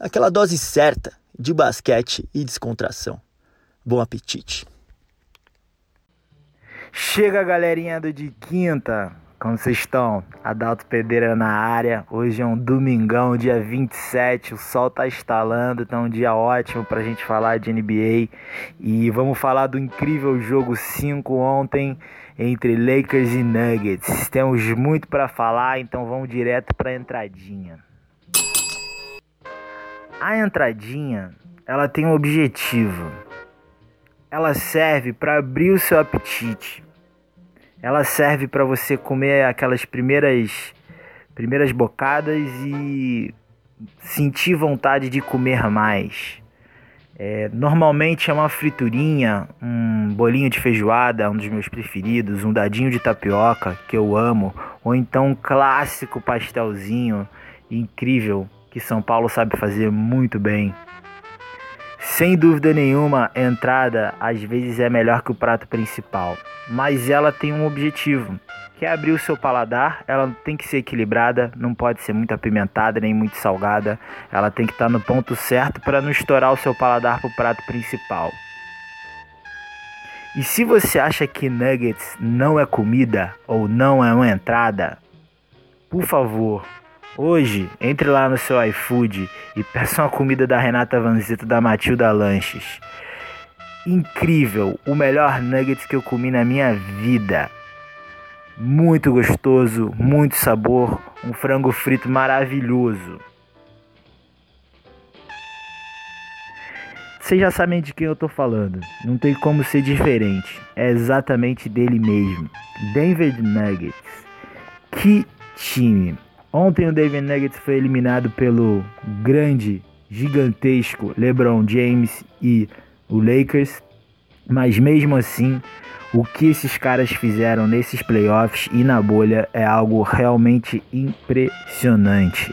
Aquela dose certa de basquete e descontração. Bom apetite! Chega galerinha do de quinta, como vocês estão? Adalto Pedeira na área. Hoje é um domingão, dia 27. O sol tá estalando, tá um dia ótimo pra gente falar de NBA. E vamos falar do incrível jogo 5 ontem entre Lakers e Nuggets. Temos muito para falar, então vamos direto pra entradinha. A entradinha, ela tem um objetivo. Ela serve para abrir o seu apetite ela serve para você comer aquelas primeiras primeiras bocadas e sentir vontade de comer mais. É, normalmente é uma friturinha, um bolinho de feijoada, um dos meus preferidos, um dadinho de tapioca que eu amo, ou então um clássico pastelzinho incrível que São Paulo sabe fazer muito bem. Sem dúvida nenhuma, a entrada às vezes é melhor que o prato principal, mas ela tem um objetivo, que é abrir o seu paladar. Ela tem que ser equilibrada, não pode ser muito apimentada nem muito salgada. Ela tem que estar no ponto certo para não estourar o seu paladar para o prato principal. E se você acha que nuggets não é comida ou não é uma entrada, por favor, Hoje, entre lá no seu iFood e peça uma comida da Renata Vanzito da Matilda Lanches. Incrível, o melhor nuggets que eu comi na minha vida. Muito gostoso, muito sabor, um frango frito maravilhoso. Vocês já sabem de quem eu tô falando, não tem como ser diferente. É exatamente dele mesmo. Denver Nuggets. Que time! Ontem o David Nuggets foi eliminado pelo grande, gigantesco LeBron James e o Lakers, mas mesmo assim, o que esses caras fizeram nesses playoffs e na bolha é algo realmente impressionante.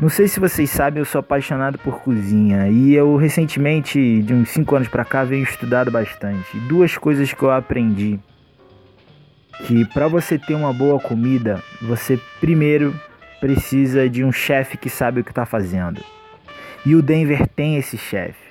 Não sei se vocês sabem, eu sou apaixonado por cozinha e eu recentemente, de uns 5 anos para cá, venho estudado bastante. Duas coisas que eu aprendi que para você ter uma boa comida, você primeiro precisa de um chefe que sabe o que está fazendo. E o Denver tem esse chefe.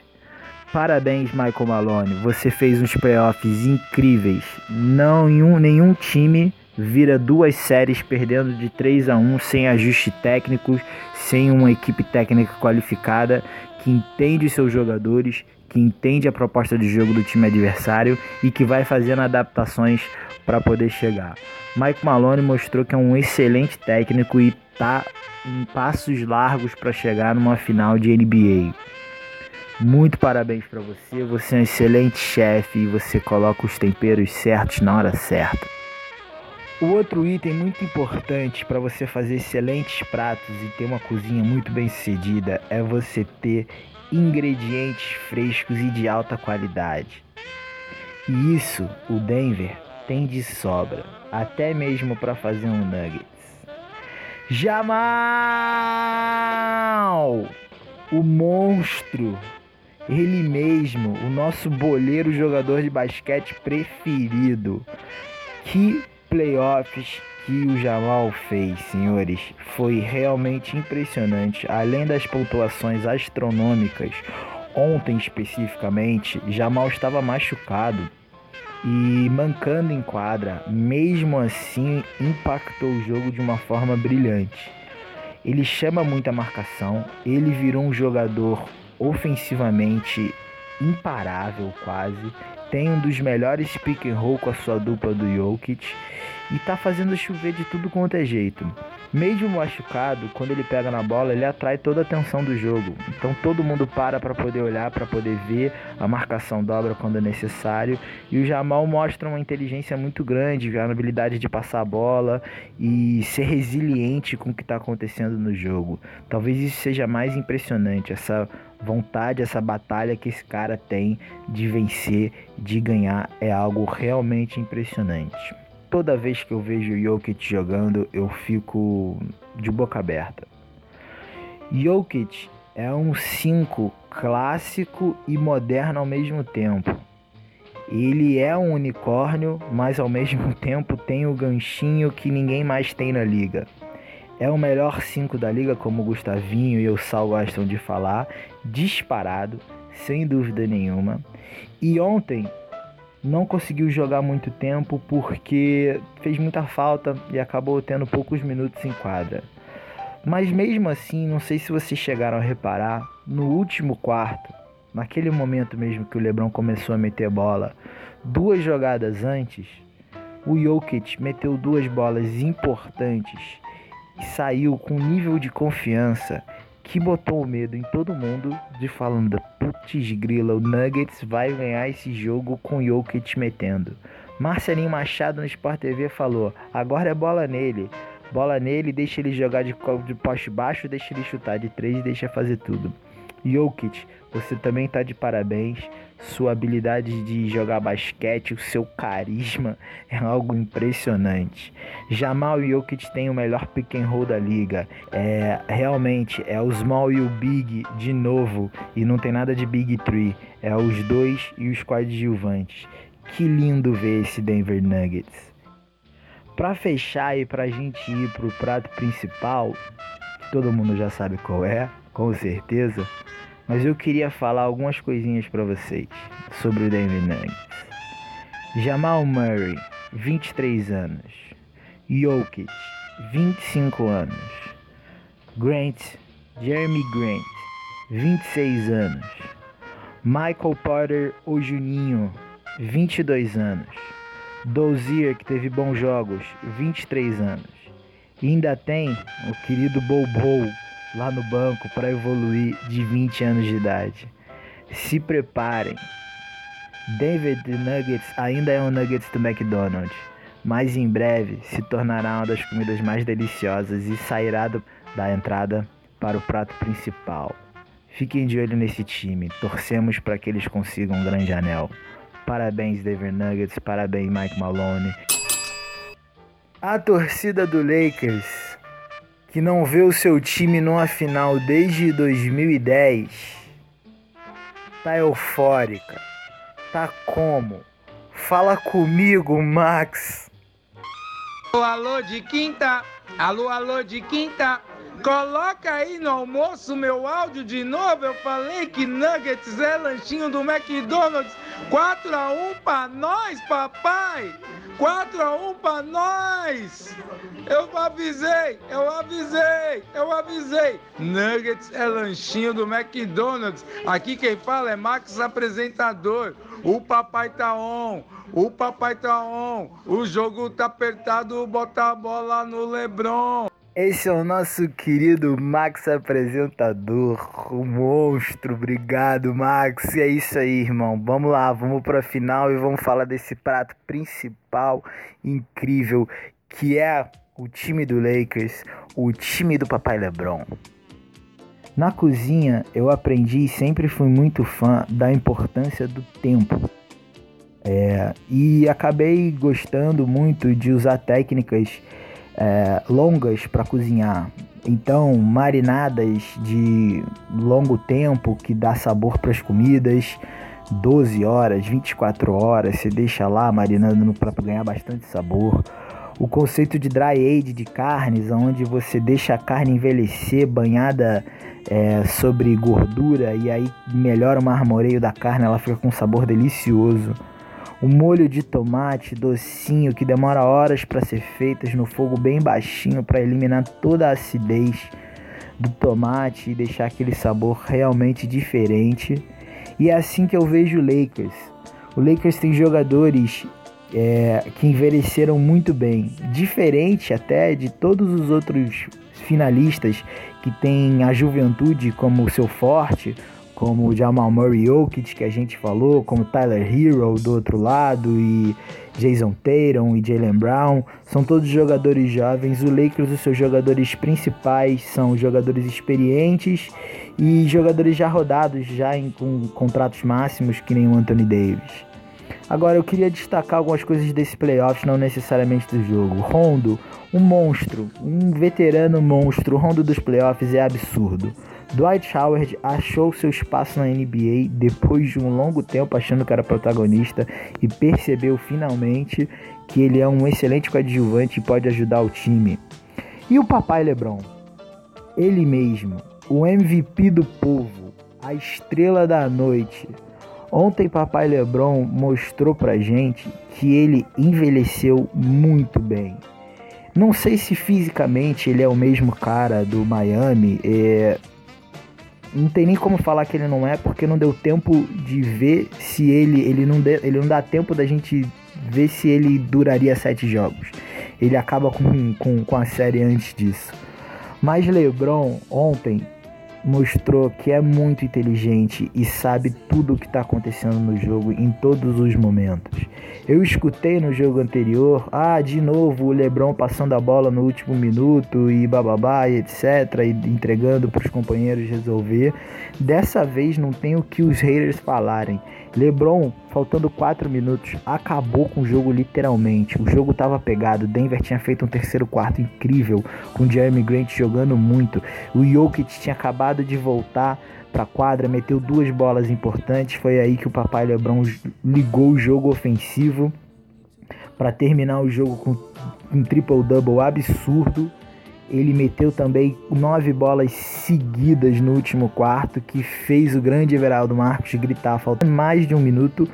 Parabéns, Michael Malone. Você fez uns playoffs incríveis. Não nenhum, nenhum time vira duas séries perdendo de 3 a 1 sem ajuste técnicos, sem uma equipe técnica qualificada que entende os seus jogadores, que entende a proposta de jogo do time adversário e que vai fazendo adaptações para poder chegar. Mike Malone mostrou que é um excelente técnico e tá em passos largos para chegar numa final de NBA. Muito parabéns para você, você é um excelente chefe e você coloca os temperos certos na hora certa. O outro item muito importante para você fazer excelentes pratos e ter uma cozinha muito bem sucedida é você ter ingredientes frescos e de alta qualidade. E isso o Denver tem de sobra, até mesmo para fazer um nuggets. Jamal! O monstro, ele mesmo, o nosso boleiro jogador de basquete preferido. Que playoffs que o Jamal fez, senhores, foi realmente impressionante. Além das pontuações astronômicas, ontem especificamente, Jamal estava machucado e mancando em quadra, mesmo assim impactou o jogo de uma forma brilhante. Ele chama muita marcação, ele virou um jogador ofensivamente imparável quase, tem um dos melhores pick and roll com a sua dupla do Jokic e tá fazendo chover de tudo quanto é jeito. Mesmo machucado, quando ele pega na bola, ele atrai toda a atenção do jogo. Então todo mundo para para poder olhar, para poder ver, a marcação dobra quando é necessário. E o Jamal mostra uma inteligência muito grande, a habilidade de passar a bola e ser resiliente com o que está acontecendo no jogo. Talvez isso seja mais impressionante, essa vontade, essa batalha que esse cara tem de vencer, de ganhar, é algo realmente impressionante toda vez que eu vejo o Jokic jogando, eu fico de boca aberta. Jokic é um 5 clássico e moderno ao mesmo tempo. Ele é um unicórnio, mas ao mesmo tempo tem o ganchinho que ninguém mais tem na liga. É o melhor 5 da liga, como o Gustavinho e o Sal gostam de falar, disparado, sem dúvida nenhuma. E ontem não conseguiu jogar muito tempo porque fez muita falta e acabou tendo poucos minutos em quadra. Mas mesmo assim, não sei se vocês chegaram a reparar, no último quarto, naquele momento mesmo que o LeBron começou a meter bola, duas jogadas antes, o Jokic meteu duas bolas importantes e saiu com um nível de confiança que botou o medo em todo mundo de falando, putz grila, o Nuggets vai ganhar esse jogo com o Jokic metendo. Marcelinho Machado no Sport TV falou, agora é bola nele. Bola nele, deixa ele jogar de, de poste baixo, deixa ele chutar de três deixa fazer tudo. Jokic, você também tá de parabéns. Sua habilidade de jogar basquete, o seu carisma é algo impressionante. Jamal Jokic têm o melhor pick and roll da liga. É, realmente é o small e o big de novo e não tem nada de big three. É os dois e os coadjuvantes. Que lindo ver esse Denver Nuggets. Para fechar e para a gente ir pro prato principal, todo mundo já sabe qual é, com certeza. Mas eu queria falar algumas coisinhas para vocês sobre o Denver Nuggets. Jamal Murray, 23 anos. Jokic, 25 anos. Grant, Jeremy Grant, 26 anos. Michael Porter, o Juninho, 22 anos. Dozier, que teve bons jogos, 23 anos. E ainda tem o querido Bobo, lá no banco para evoluir de 20 anos de idade. Se preparem. David Nuggets ainda é um Nuggets do McDonald's, mas em breve se tornará uma das comidas mais deliciosas e sairá do, da entrada para o prato principal. Fiquem de olho nesse time, torcemos para que eles consigam um grande anel. Parabéns, Denver Nuggets, parabéns, Mike Malone. A torcida do Lakers que não vê o seu time numa final desde 2010 tá eufórica. Tá como? Fala comigo, Max. Alô, alô de quinta. Alô, alô de quinta. Coloca aí no almoço meu áudio de novo. Eu falei que Nuggets é lanchinho do McDonald's. 4 a 1 pra nós, papai. 4 a 1 pra nós. Eu avisei, eu avisei, eu avisei. Nuggets é lanchinho do McDonald's. Aqui quem fala é Max apresentador. O papai tá on. O papai tá on. O jogo tá apertado, bota a bola no LeBron. Esse é o nosso querido Max apresentador, o monstro. Obrigado, Max. E é isso aí, irmão. Vamos lá, vamos para final e vamos falar desse prato principal incrível que é o time do Lakers, o time do Papai LeBron. Na cozinha, eu aprendi e sempre fui muito fã da importância do tempo. É, e acabei gostando muito de usar técnicas é, longas para cozinhar. Então, marinadas de longo tempo que dá sabor para as comidas, 12 horas, 24 horas, você deixa lá marinando para ganhar bastante sabor. O conceito de dry age de carnes, onde você deixa a carne envelhecer banhada é, sobre gordura e aí melhora o marmoreio da carne, ela fica com um sabor delicioso o molho de tomate docinho que demora horas para ser feitas no fogo bem baixinho para eliminar toda a acidez do tomate e deixar aquele sabor realmente diferente. E é assim que eu vejo o Lakers. O Lakers tem jogadores é, que envelheceram muito bem, diferente até de todos os outros finalistas que têm a juventude como seu forte, como o Jamal Murray Jokic que a gente falou, como Tyler Hero do outro lado e Jason Tatum e Jalen Brown, são todos jogadores jovens. O Lakers, os seus jogadores principais são jogadores experientes e jogadores já rodados, já em, com contratos máximos, que nem o Anthony Davis. Agora eu queria destacar algumas coisas desse playoffs, não necessariamente do jogo. Rondo, um monstro, um veterano monstro. Rondo dos playoffs é absurdo. Dwight Howard achou seu espaço na NBA depois de um longo tempo achando que era protagonista e percebeu finalmente que ele é um excelente coadjuvante e pode ajudar o time. E o papai LeBron? Ele mesmo, o MVP do povo, a estrela da noite. Ontem papai LeBron mostrou pra gente que ele envelheceu muito bem. Não sei se fisicamente ele é o mesmo cara do Miami, é, não tem nem como falar que ele não é, porque não deu tempo de ver se ele. Ele não, de, ele não dá tempo da gente ver se ele duraria sete jogos. Ele acaba com, com, com a série antes disso. Mas LeBron ontem mostrou que é muito inteligente e sabe tudo o que está acontecendo no jogo em todos os momentos. Eu escutei no jogo anterior, ah, de novo o LeBron passando a bola no último minuto e bababá e etc, e entregando para os companheiros resolver. Dessa vez não tem o que os haters falarem. LeBron, faltando 4 minutos, acabou com o jogo literalmente. O jogo estava pegado. Denver tinha feito um terceiro quarto incrível, com Jeremy Grant jogando muito. O Jokic tinha acabado de voltar para a quadra, meteu duas bolas importantes. Foi aí que o papai LeBron ligou o jogo ofensivo para terminar o jogo com um triple-double absurdo. Ele meteu também nove bolas seguidas no último quarto, que fez o grande Everaldo Marcos gritar, faltando mais de um minuto,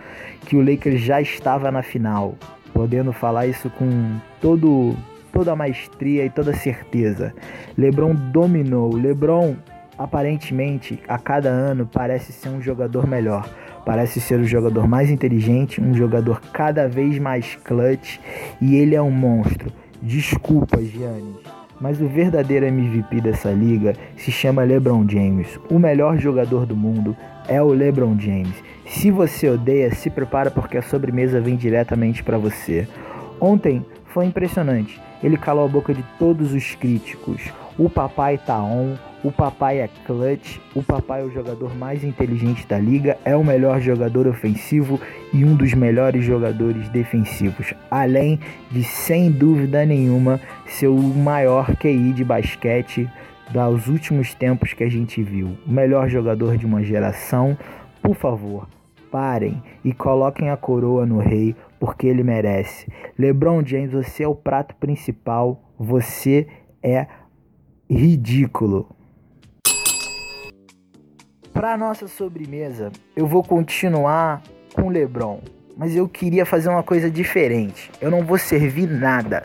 que o Lakers já estava na final. Podendo falar isso com todo, toda a maestria e toda a certeza. LeBron dominou. LeBron, aparentemente, a cada ano parece ser um jogador melhor. Parece ser o jogador mais inteligente, um jogador cada vez mais clutch e ele é um monstro. Desculpa, Giannis mas o verdadeiro MVP dessa liga se chama LeBron James. O melhor jogador do mundo é o LeBron James. Se você odeia, se prepara porque a sobremesa vem diretamente para você. Ontem foi impressionante. Ele calou a boca de todos os críticos. O papai tá on, o papai é clutch, o papai é o jogador mais inteligente da liga, é o melhor jogador ofensivo e um dos melhores jogadores defensivos, além de sem dúvida nenhuma ser o maior QI de basquete dos últimos tempos que a gente viu. O melhor jogador de uma geração. Por favor, parem e coloquem a coroa no rei, porque ele merece. LeBron James, você é o prato principal, você é ridículo. Para nossa sobremesa, eu vou continuar com LeBron, mas eu queria fazer uma coisa diferente. Eu não vou servir nada.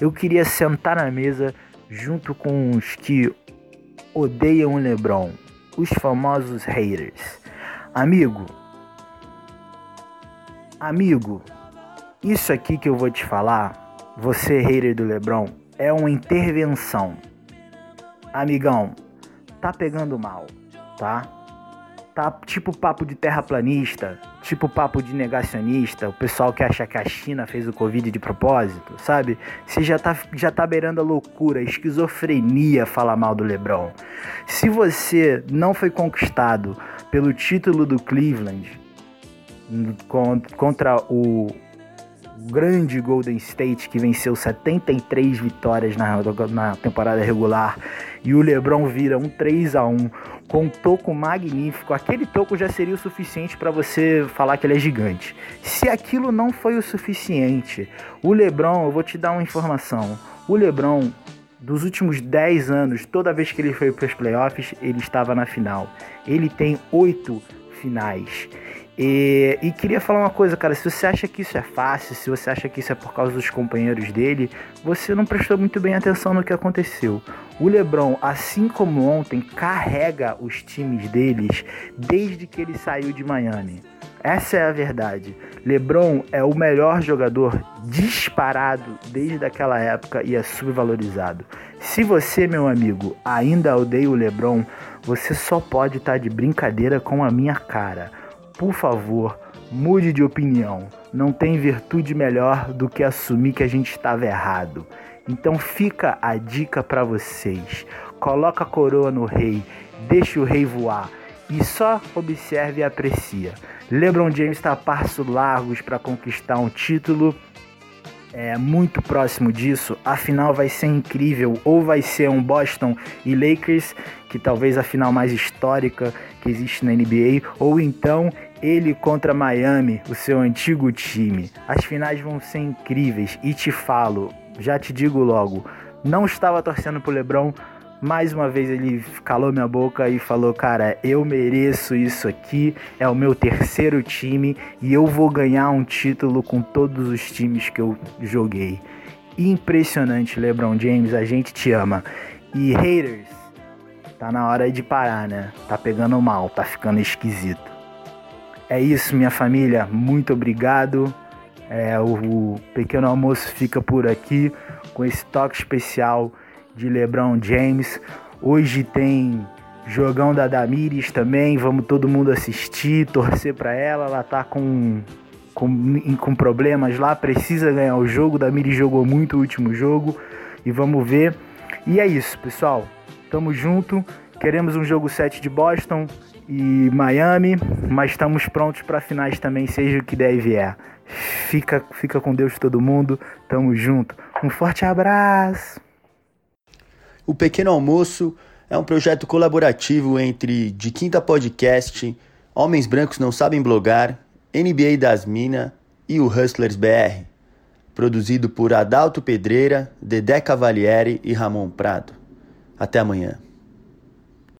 Eu queria sentar na mesa junto com os que odeiam o LeBron, os famosos haters. Amigo, amigo, isso aqui que eu vou te falar, você hater do LeBron, é uma intervenção amigão, tá pegando mal, tá? Tá tipo papo de terraplanista, tipo papo de negacionista, o pessoal que acha que a China fez o Covid de propósito, sabe? Você já tá, já tá beirando a loucura, esquizofrenia falar mal do LeBron. Se você não foi conquistado pelo título do Cleveland contra o grande Golden State que venceu 73 vitórias na, na temporada regular e o LeBron vira um 3 a 1 com um toco magnífico, aquele toco já seria o suficiente para você falar que ele é gigante. Se aquilo não foi o suficiente, o LeBron, eu vou te dar uma informação. O LeBron dos últimos 10 anos, toda vez que ele foi para os playoffs, ele estava na final. Ele tem oito finais. E, e, queria falar uma coisa, cara. Se você acha que isso é fácil, se você acha que isso é por causa dos companheiros dele, você não prestou muito bem atenção no que aconteceu. O LeBron, assim como ontem, carrega os times deles desde que ele saiu de Miami. Essa é a verdade. LeBron é o melhor jogador disparado desde aquela época e é subvalorizado. Se você, meu amigo, ainda odeia o LeBron, você só pode estar tá de brincadeira com a minha cara. Por favor, mude de opinião. Não tem virtude melhor do que assumir que a gente estava errado. Então fica a dica para vocês. Coloca a coroa no rei, deixa o rei voar e só observe e aprecia. LeBron James está a passos largos para conquistar um título. É muito próximo disso. A final vai ser incrível. Ou vai ser um Boston e Lakers, que talvez a final mais histórica que existe na NBA, ou então ele contra Miami, o seu antigo time. As finais vão ser incríveis e te falo, já te digo logo, não estava torcendo pro LeBron, mais uma vez ele calou minha boca e falou: Cara, eu mereço isso aqui, é o meu terceiro time e eu vou ganhar um título com todos os times que eu joguei. Impressionante, LeBron James, a gente te ama. E haters, tá na hora de parar, né? Tá pegando mal, tá ficando esquisito. É isso, minha família. Muito obrigado. É, o, o pequeno almoço fica por aqui com esse toque especial de LeBron James. Hoje tem jogão da Damires também, vamos todo mundo assistir, torcer para ela. Ela tá com, com, com problemas lá, precisa ganhar o jogo. Damires jogou muito o último jogo e vamos ver. E é isso, pessoal. Tamo junto. Queremos um jogo 7 de Boston e Miami, mas estamos prontos para finais também, seja o que der e vier. Fica, fica com Deus todo mundo. Tamo junto. Um forte abraço. O Pequeno Almoço é um projeto colaborativo entre De Quinta Podcast, Homens Brancos Não Sabem Blogar, NBA das Minas e o Hustlers BR. Produzido por Adalto Pedreira, Dedé Cavalieri e Ramon Prado. Até amanhã.